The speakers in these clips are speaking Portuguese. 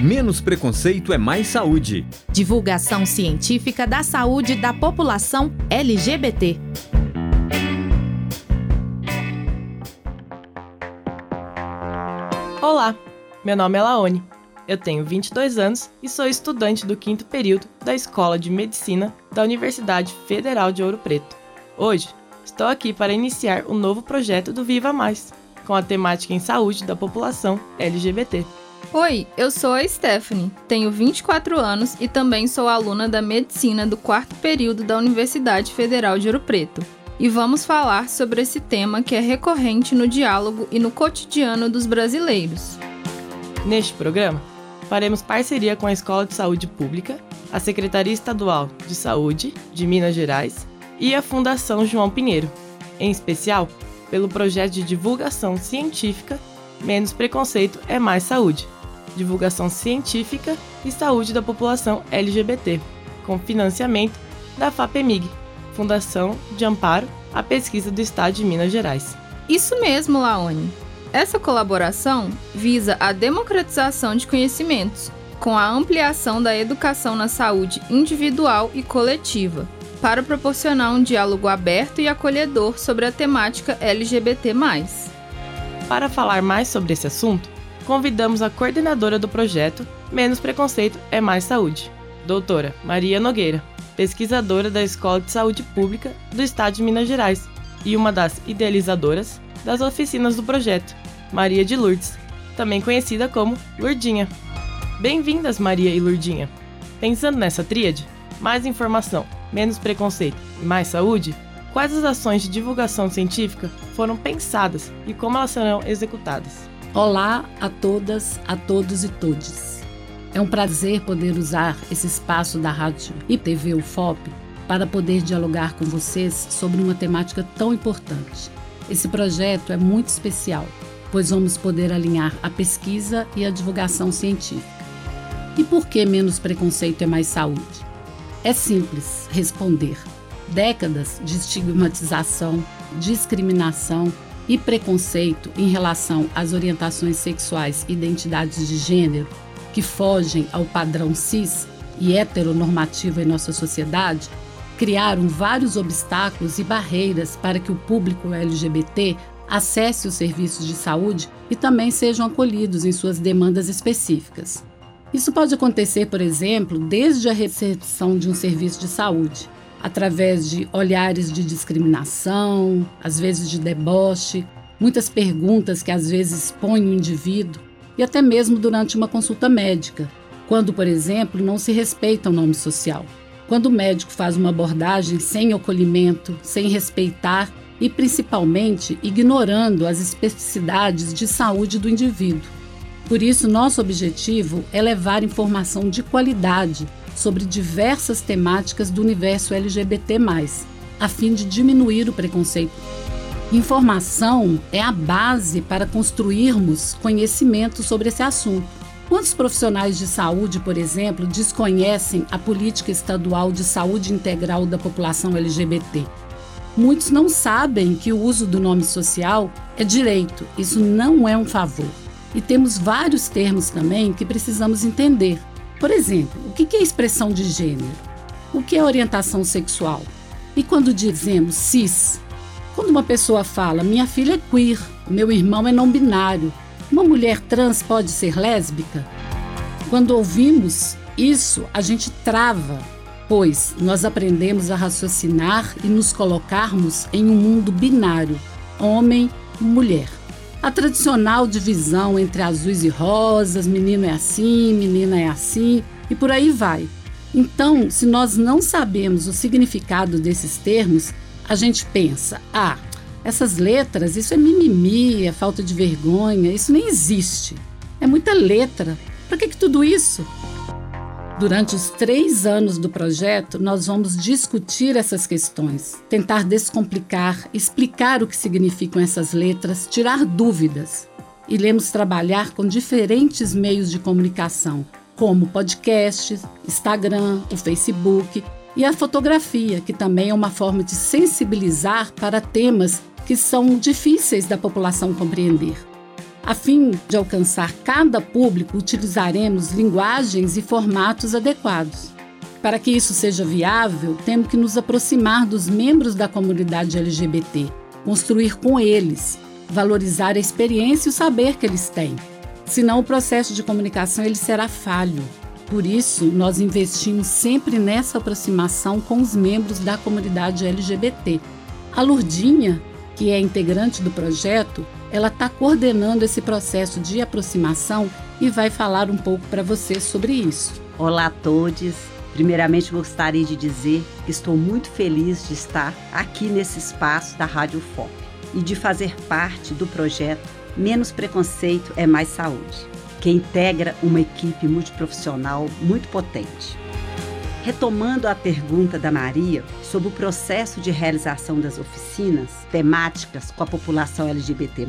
Menos preconceito é mais saúde. Divulgação científica da saúde da população LGBT. Olá, meu nome é Laone. Eu tenho 22 anos e sou estudante do quinto período da Escola de Medicina da Universidade Federal de Ouro Preto. Hoje, estou aqui para iniciar o novo projeto do Viva Mais, com a temática em saúde da população LGBT. Oi, eu sou a Stephanie, tenho 24 anos e também sou aluna da Medicina do quarto período da Universidade Federal de Ouro Preto. E vamos falar sobre esse tema que é recorrente no diálogo e no cotidiano dos brasileiros. Neste programa, faremos parceria com a Escola de Saúde Pública, a Secretaria Estadual de Saúde de Minas Gerais e a Fundação João Pinheiro, em especial pelo projeto de divulgação científica Menos Preconceito é Mais Saúde, divulgação científica e saúde da população LGBT, com financiamento da FAPEMIG, Fundação de Amparo à Pesquisa do Estado de Minas Gerais. Isso mesmo, Laone. Essa colaboração visa a democratização de conhecimentos, com a ampliação da educação na saúde individual e coletiva, para proporcionar um diálogo aberto e acolhedor sobre a temática LGBT. Para falar mais sobre esse assunto, convidamos a coordenadora do projeto Menos Preconceito é Mais Saúde, doutora Maria Nogueira, pesquisadora da Escola de Saúde Pública do Estado de Minas Gerais e uma das idealizadoras das oficinas do projeto, Maria de Lourdes, também conhecida como Lourdinha. Bem-vindas, Maria e Lourdinha! Pensando nessa tríade, mais informação, menos preconceito e mais saúde, quais as ações de divulgação científica foram pensadas e como elas serão executadas? Olá a todas, a todos e todes. É um prazer poder usar esse espaço da rádio e TV UFOP para poder dialogar com vocês sobre uma temática tão importante esse projeto é muito especial, pois vamos poder alinhar a pesquisa e a divulgação científica. E por que menos preconceito é mais saúde? É simples responder. Décadas de estigmatização, discriminação e preconceito em relação às orientações sexuais e identidades de gênero que fogem ao padrão cis e heteronormativo em nossa sociedade criaram vários obstáculos e barreiras para que o público LGBT acesse os serviços de saúde e também sejam acolhidos em suas demandas específicas. Isso pode acontecer, por exemplo, desde a recepção de um serviço de saúde, através de olhares de discriminação, às vezes de deboche, muitas perguntas que às vezes expõem o indivíduo, e até mesmo durante uma consulta médica, quando, por exemplo, não se respeita o nome social. Quando o médico faz uma abordagem sem acolhimento, sem respeitar e principalmente ignorando as especificidades de saúde do indivíduo. Por isso, nosso objetivo é levar informação de qualidade sobre diversas temáticas do universo LGBT, a fim de diminuir o preconceito. Informação é a base para construirmos conhecimento sobre esse assunto. Quantos profissionais de saúde, por exemplo, desconhecem a política estadual de saúde integral da população LGBT? Muitos não sabem que o uso do nome social é direito, isso não é um favor. E temos vários termos também que precisamos entender. Por exemplo, o que é expressão de gênero? O que é orientação sexual? E quando dizemos cis? Quando uma pessoa fala, minha filha é queer, meu irmão é não binário, uma mulher trans pode ser lésbica? Quando ouvimos isso, a gente trava, pois nós aprendemos a raciocinar e nos colocarmos em um mundo binário, homem e mulher. A tradicional divisão entre azuis e rosas, menino é assim, menina é assim, e por aí vai. Então, se nós não sabemos o significado desses termos, a gente pensa: ah, essas letras, isso é mimimi, é falta de vergonha, isso nem existe. É muita letra. Para que, que tudo isso? Durante os três anos do projeto, nós vamos discutir essas questões, tentar descomplicar, explicar o que significam essas letras, tirar dúvidas. Iremos trabalhar com diferentes meios de comunicação, como podcasts, Instagram, o Facebook e a fotografia, que também é uma forma de sensibilizar para temas que são difíceis da população compreender. A fim de alcançar cada público, utilizaremos linguagens e formatos adequados. Para que isso seja viável, temos que nos aproximar dos membros da comunidade LGBT, construir com eles, valorizar a experiência e o saber que eles têm. Senão o processo de comunicação ele será falho. Por isso, nós investimos sempre nessa aproximação com os membros da comunidade LGBT. A Lurdinha, que é integrante do projeto, ela está coordenando esse processo de aproximação e vai falar um pouco para você sobre isso. Olá a todos. Primeiramente, gostaria de dizer que estou muito feliz de estar aqui nesse espaço da Rádio FOP e de fazer parte do projeto Menos Preconceito é Mais Saúde, que integra uma equipe multiprofissional muito potente. Retomando a pergunta da Maria sobre o processo de realização das oficinas temáticas com a população LGBT,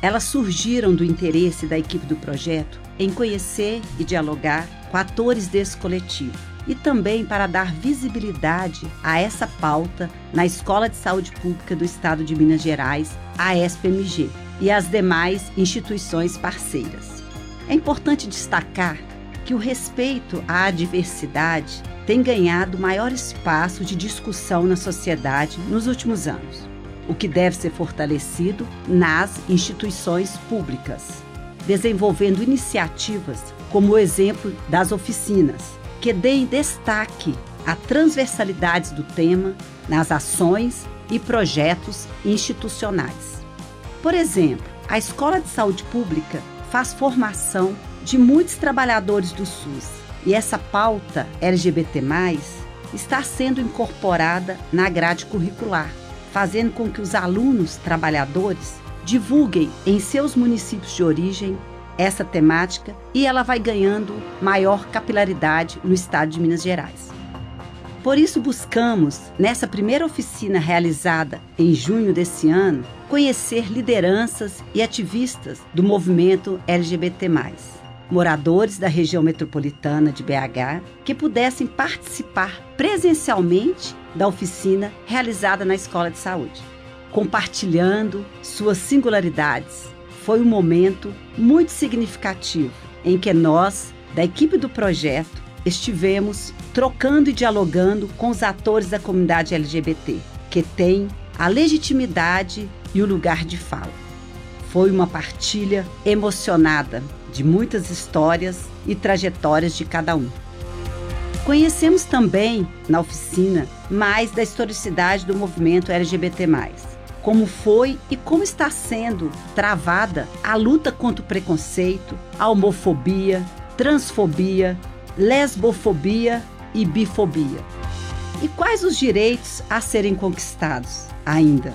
elas surgiram do interesse da equipe do projeto em conhecer e dialogar com atores desse coletivo e também para dar visibilidade a essa pauta na Escola de Saúde Pública do Estado de Minas Gerais, a SPMG, e as demais instituições parceiras. É importante destacar que o respeito à diversidade tem ganhado maior espaço de discussão na sociedade nos últimos anos, o que deve ser fortalecido nas instituições públicas, desenvolvendo iniciativas como o exemplo das oficinas, que deem destaque à transversalidade do tema nas ações e projetos institucionais. Por exemplo, a Escola de Saúde Pública faz formação de muitos trabalhadores do SUS e essa pauta LGBT, está sendo incorporada na grade curricular, fazendo com que os alunos trabalhadores divulguem em seus municípios de origem essa temática e ela vai ganhando maior capilaridade no estado de Minas Gerais. Por isso, buscamos, nessa primeira oficina realizada em junho desse ano, conhecer lideranças e ativistas do movimento LGBT, moradores da região metropolitana de BH, que pudessem participar presencialmente da oficina realizada na Escola de Saúde, compartilhando suas singularidades. Foi um momento muito significativo em que nós, da equipe do projeto, estivemos trocando e dialogando com os atores da comunidade LGBT, que têm a legitimidade e o lugar de fala. Foi uma partilha emocionada de muitas histórias e trajetórias de cada um. Conhecemos também, na oficina, mais da historicidade do movimento LGBT, como foi e como está sendo travada a luta contra o preconceito, a homofobia, transfobia, lesbofobia e bifobia. E quais os direitos a serem conquistados ainda?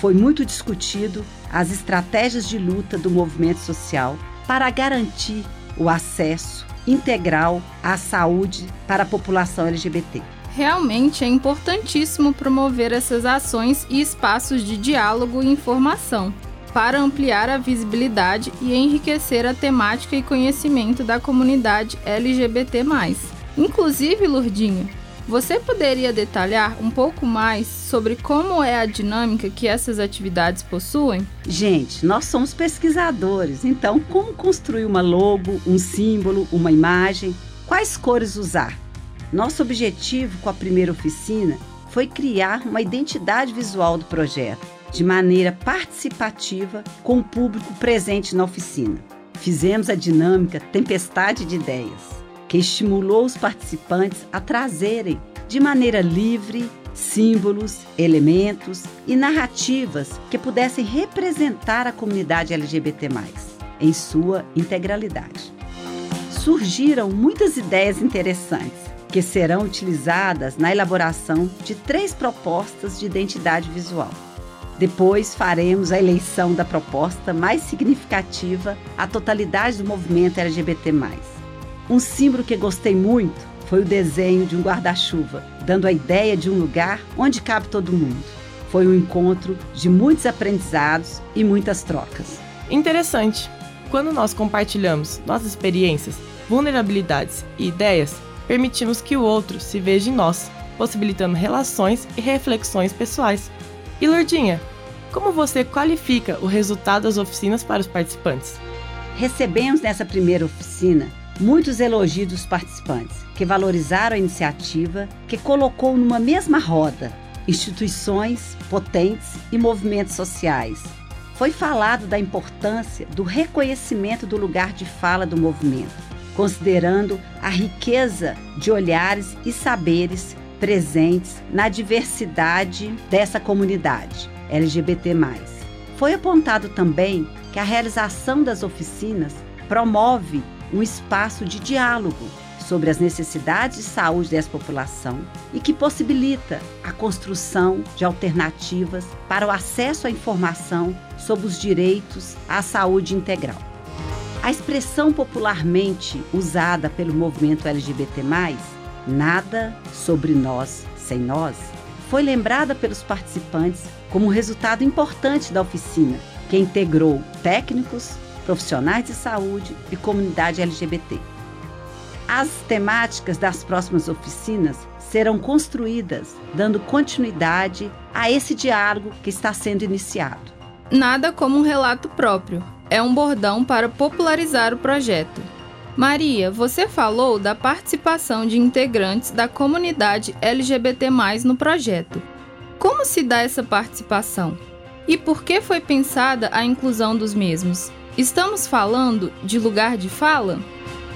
Foi muito discutido as estratégias de luta do movimento social para garantir o acesso integral à saúde para a população LGBT. Realmente é importantíssimo promover essas ações e espaços de diálogo e informação para ampliar a visibilidade e enriquecer a temática e conhecimento da comunidade LGBT. Inclusive, Lurdinha, você poderia detalhar um pouco mais sobre como é a dinâmica que essas atividades possuem? Gente, nós somos pesquisadores, então como construir uma logo, um símbolo, uma imagem? Quais cores usar? Nosso objetivo com a primeira oficina foi criar uma identidade visual do projeto de maneira participativa com o público presente na oficina. Fizemos a dinâmica Tempestade de Ideias, que estimulou os participantes a trazerem de maneira livre símbolos, elementos e narrativas que pudessem representar a comunidade LGBT, em sua integralidade. Surgiram muitas ideias interessantes que serão utilizadas na elaboração de três propostas de identidade visual depois faremos a eleição da proposta mais significativa à totalidade do movimento LGBT. Um símbolo que gostei muito foi o desenho de um guarda-chuva, dando a ideia de um lugar onde cabe todo mundo. Foi um encontro de muitos aprendizados e muitas trocas. Interessante. Quando nós compartilhamos nossas experiências, vulnerabilidades e ideias, permitimos que o outro se veja em nós, possibilitando relações e reflexões pessoais. E Lourdinha, como você qualifica o resultado das oficinas para os participantes? Recebemos nessa primeira oficina muitos elogios dos participantes, que valorizaram a iniciativa, que colocou numa mesma roda instituições potentes e movimentos sociais. Foi falado da importância do reconhecimento do lugar de fala do movimento, considerando a riqueza de olhares e saberes presentes na diversidade dessa comunidade LGBT. Foi apontado também que a realização das oficinas promove um espaço de diálogo sobre as necessidades de saúde dessa população e que possibilita a construção de alternativas para o acesso à informação sobre os direitos à saúde integral. A expressão popularmente usada pelo movimento LGBT, nada sobre nós sem nós, foi lembrada pelos participantes como resultado importante da oficina, que integrou técnicos, profissionais de saúde e comunidade LGBT. As temáticas das próximas oficinas serão construídas dando continuidade a esse diálogo que está sendo iniciado. Nada como um relato próprio. É um bordão para popularizar o projeto. Maria, você falou da participação de integrantes da comunidade LGBT+ no projeto. Como se dá essa participação? E por que foi pensada a inclusão dos mesmos? Estamos falando de lugar de fala?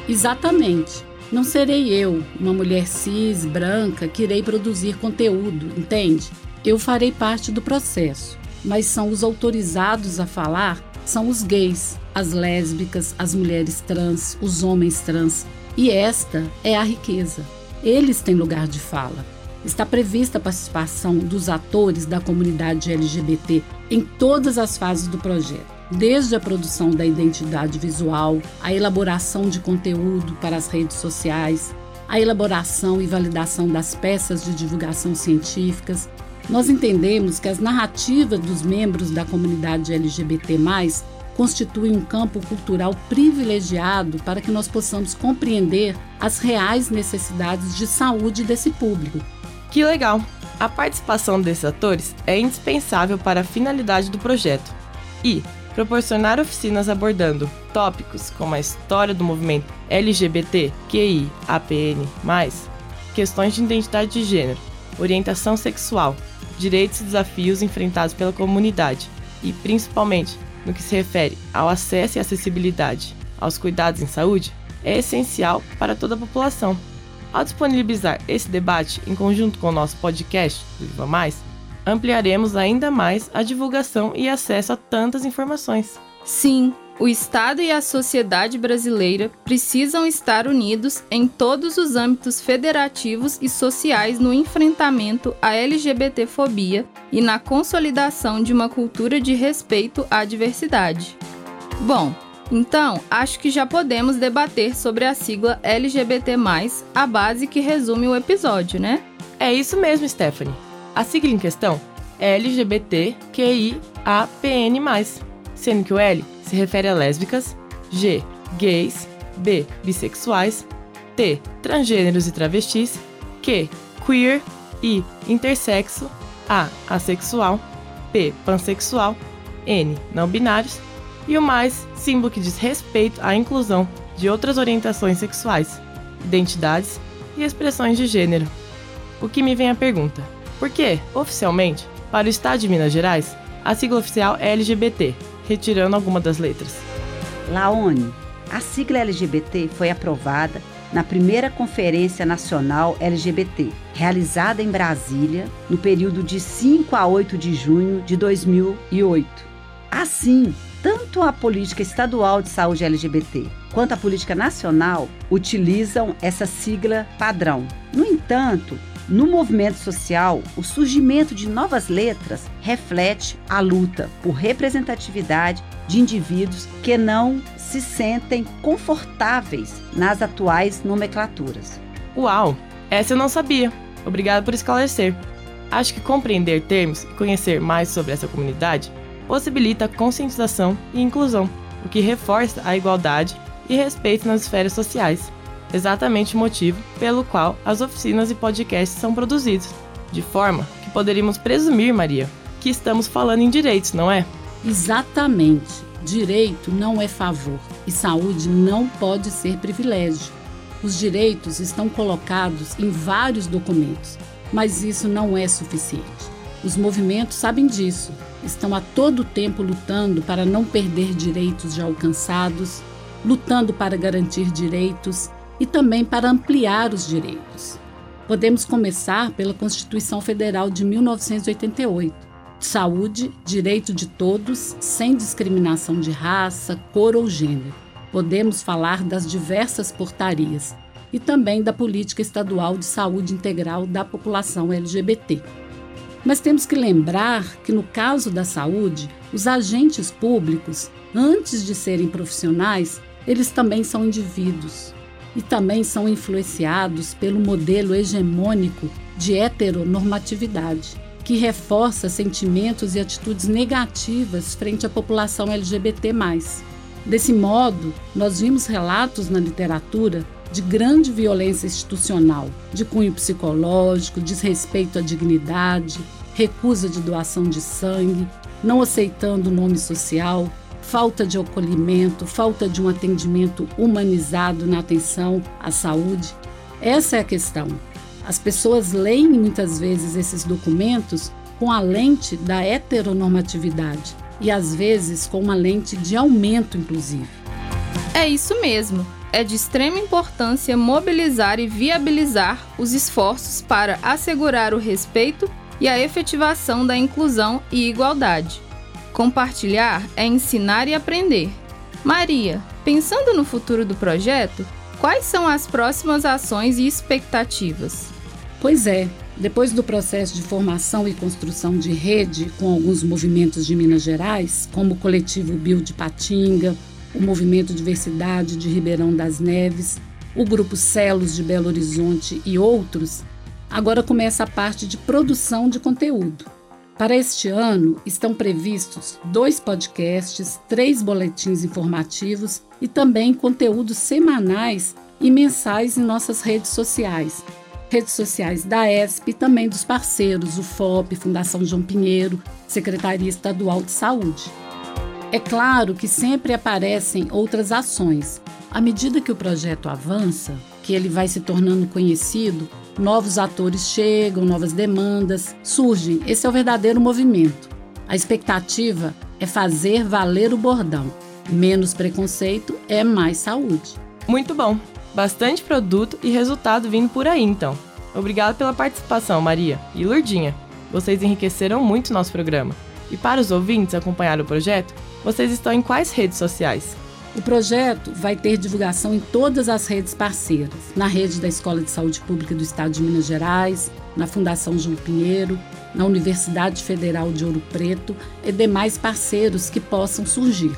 Exatamente. Não serei eu, uma mulher cis, branca, que irei produzir conteúdo, entende? Eu farei parte do processo, mas são os autorizados a falar são os gays, as lésbicas, as mulheres trans, os homens trans. E esta é a riqueza. Eles têm lugar de fala. Está prevista a participação dos atores da comunidade LGBT em todas as fases do projeto, desde a produção da identidade visual, a elaboração de conteúdo para as redes sociais, a elaboração e validação das peças de divulgação científicas. Nós entendemos que as narrativas dos membros da comunidade LGBT constitui um campo cultural privilegiado para que nós possamos compreender as reais necessidades de saúde desse público. Que legal! A participação desses atores é indispensável para a finalidade do projeto e proporcionar oficinas abordando tópicos como a história do movimento LGBT, QI, APN+, questões de identidade de gênero, orientação sexual, direitos e desafios enfrentados pela comunidade e, principalmente, no que se refere ao acesso e acessibilidade aos cuidados em saúde é essencial para toda a população. Ao disponibilizar esse debate em conjunto com o nosso podcast do Viva Mais, ampliaremos ainda mais a divulgação e acesso a tantas informações. Sim, o Estado e a sociedade brasileira precisam estar unidos em todos os âmbitos federativos e sociais no enfrentamento à LGBTfobia e na consolidação de uma cultura de respeito à diversidade. Bom, então acho que já podemos debater sobre a sigla LGBT, a base que resume o episódio, né? É isso mesmo, Stephanie. A sigla em questão é LGBTQIAPN+, sendo que o L se refere a lésbicas, G, gays, B, bissexuais, T, transgêneros e travestis, Q, queer, I, intersexo, A, assexual, P, pansexual, N, não binários, e o mais, símbolo que diz respeito à inclusão de outras orientações sexuais, identidades e expressões de gênero. O que me vem a pergunta: por que, oficialmente, para o Estado de Minas Gerais, a sigla oficial é LGBT, retirando alguma das letras. Laone, a sigla LGBT foi aprovada na primeira Conferência Nacional LGBT, realizada em Brasília no período de 5 a 8 de junho de 2008. Assim, tanto a política estadual de saúde LGBT quanto a política nacional utilizam essa sigla padrão. No entanto, no movimento social, o surgimento de novas letras reflete a luta por representatividade de indivíduos que não se sentem confortáveis nas atuais nomenclaturas. Uau! Essa eu não sabia. Obrigada por esclarecer. Acho que compreender termos e conhecer mais sobre essa comunidade possibilita conscientização e inclusão, o que reforça a igualdade e respeito nas esferas sociais exatamente o motivo pelo qual as oficinas e podcasts são produzidos, de forma que poderíamos presumir, Maria, que estamos falando em direitos, não é? Exatamente. Direito não é favor e saúde não pode ser privilégio. Os direitos estão colocados em vários documentos, mas isso não é suficiente. Os movimentos sabem disso, estão a todo tempo lutando para não perder direitos já alcançados, lutando para garantir direitos e também para ampliar os direitos. Podemos começar pela Constituição Federal de 1988 Saúde, direito de todos, sem discriminação de raça, cor ou gênero. Podemos falar das diversas portarias e também da política estadual de saúde integral da população LGBT. Mas temos que lembrar que, no caso da saúde, os agentes públicos, antes de serem profissionais, eles também são indivíduos e também são influenciados pelo modelo hegemônico de heteronormatividade que reforça sentimentos e atitudes negativas frente à população LGBT. Desse modo, nós vimos relatos na literatura de grande violência institucional, de cunho psicológico, desrespeito à dignidade, recusa de doação de sangue, não aceitando o nome social, falta de acolhimento, falta de um atendimento humanizado na atenção à saúde. Essa é a questão. As pessoas leem muitas vezes esses documentos com a lente da heteronormatividade e às vezes com uma lente de aumento, inclusive. É isso mesmo. É de extrema importância mobilizar e viabilizar os esforços para assegurar o respeito e a efetivação da inclusão e igualdade. Compartilhar é ensinar e aprender. Maria, pensando no futuro do projeto, quais são as próximas ações e expectativas? Pois é, depois do processo de formação e construção de rede com alguns movimentos de Minas Gerais, como o coletivo Bio de Patinga, o Movimento Diversidade de Ribeirão das Neves, o Grupo Celos de Belo Horizonte e outros, agora começa a parte de produção de conteúdo. Para este ano, estão previstos dois podcasts, três boletins informativos e também conteúdos semanais e mensais em nossas redes sociais, redes sociais da ESP e também dos parceiros, o FOP, Fundação João Pinheiro, Secretaria Estadual de Saúde. É claro que sempre aparecem outras ações. À medida que o projeto avança, que ele vai se tornando conhecido, novos atores chegam, novas demandas surgem. Esse é o verdadeiro movimento. A expectativa é fazer valer o bordão. Menos preconceito é mais saúde. Muito bom. Bastante produto e resultado vindo por aí, então. Obrigado pela participação, Maria e Lurdinha. Vocês enriqueceram muito nosso programa. E para os ouvintes acompanhar o projeto, vocês estão em quais redes sociais? O projeto vai ter divulgação em todas as redes parceiras, na rede da Escola de Saúde Pública do Estado de Minas Gerais, na Fundação João Pinheiro, na Universidade Federal de Ouro Preto e demais parceiros que possam surgir.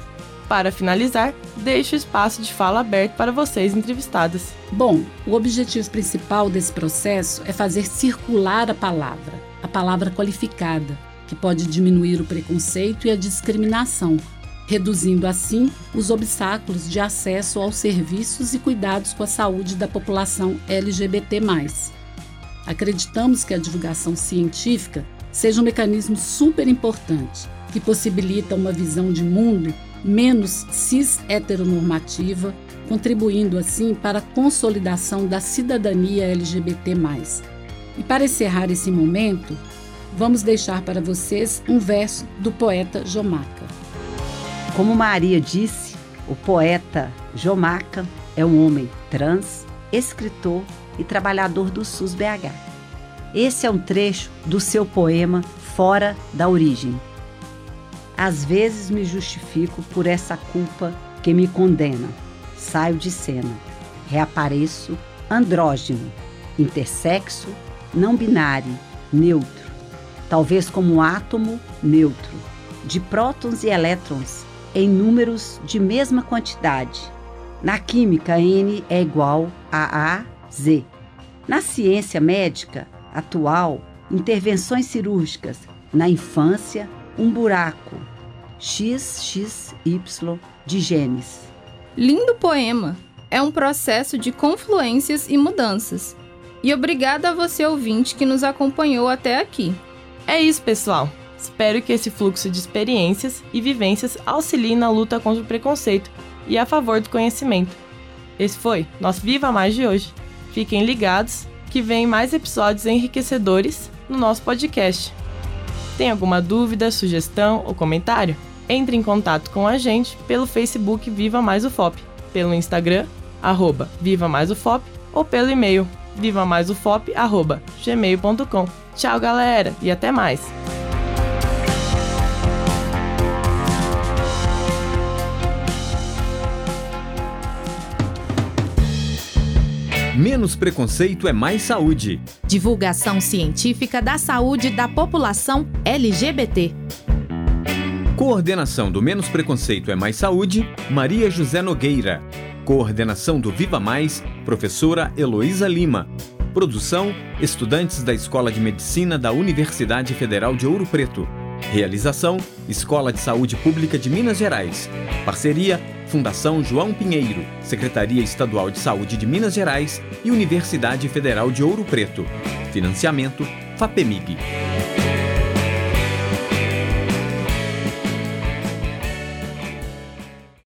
Para finalizar, deixo o espaço de fala aberto para vocês entrevistadas. Bom, o objetivo principal desse processo é fazer circular a palavra, a palavra qualificada, que pode diminuir o preconceito e a discriminação, reduzindo assim os obstáculos de acesso aos serviços e cuidados com a saúde da população LGBT. Acreditamos que a divulgação científica seja um mecanismo super importante que possibilita uma visão de mundo menos cis-heteronormativa, contribuindo assim para a consolidação da cidadania LGBT. E para encerrar esse momento, vamos deixar para vocês um verso do poeta Jomaca. Como Maria disse, o poeta Jomaca é um homem trans, escritor e trabalhador do SUS BH. Esse é um trecho do seu poema Fora da Origem. Às vezes me justifico por essa culpa que me condena. Saio de cena. Reapareço andrógeno, intersexo, não binário, neutro. Talvez como átomo neutro, de prótons e elétrons em números de mesma quantidade. Na química, N é igual a A, Z. Na ciência médica atual, intervenções cirúrgicas na infância, um buraco XXY de genes. Lindo poema! É um processo de confluências e mudanças. E obrigada a você ouvinte que nos acompanhou até aqui. É isso, pessoal. Espero que esse fluxo de experiências e vivências auxilie na luta contra o preconceito e a favor do conhecimento. Esse foi nosso Viva Mais de hoje. Fiquem ligados que vem mais episódios enriquecedores no nosso podcast. Tem alguma dúvida, sugestão ou comentário? Entre em contato com a gente pelo Facebook Viva Mais UFOP, pelo Instagram, arroba Viva Mais UFOP, ou pelo e-mail vivamaisufop.gmail.com. Tchau, galera, e até mais! Menos preconceito é mais saúde. Divulgação científica da saúde da população LGBT. Coordenação do Menos Preconceito é Mais Saúde, Maria José Nogueira. Coordenação do Viva Mais, professora Heloísa Lima. Produção: estudantes da Escola de Medicina da Universidade Federal de Ouro Preto. Realização: Escola de Saúde Pública de Minas Gerais. Parceria: Fundação João Pinheiro, Secretaria Estadual de Saúde de Minas Gerais e Universidade Federal de Ouro Preto. Financiamento: FAPEMIG.